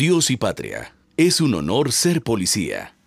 Dios y patria. Es un honor ser policía.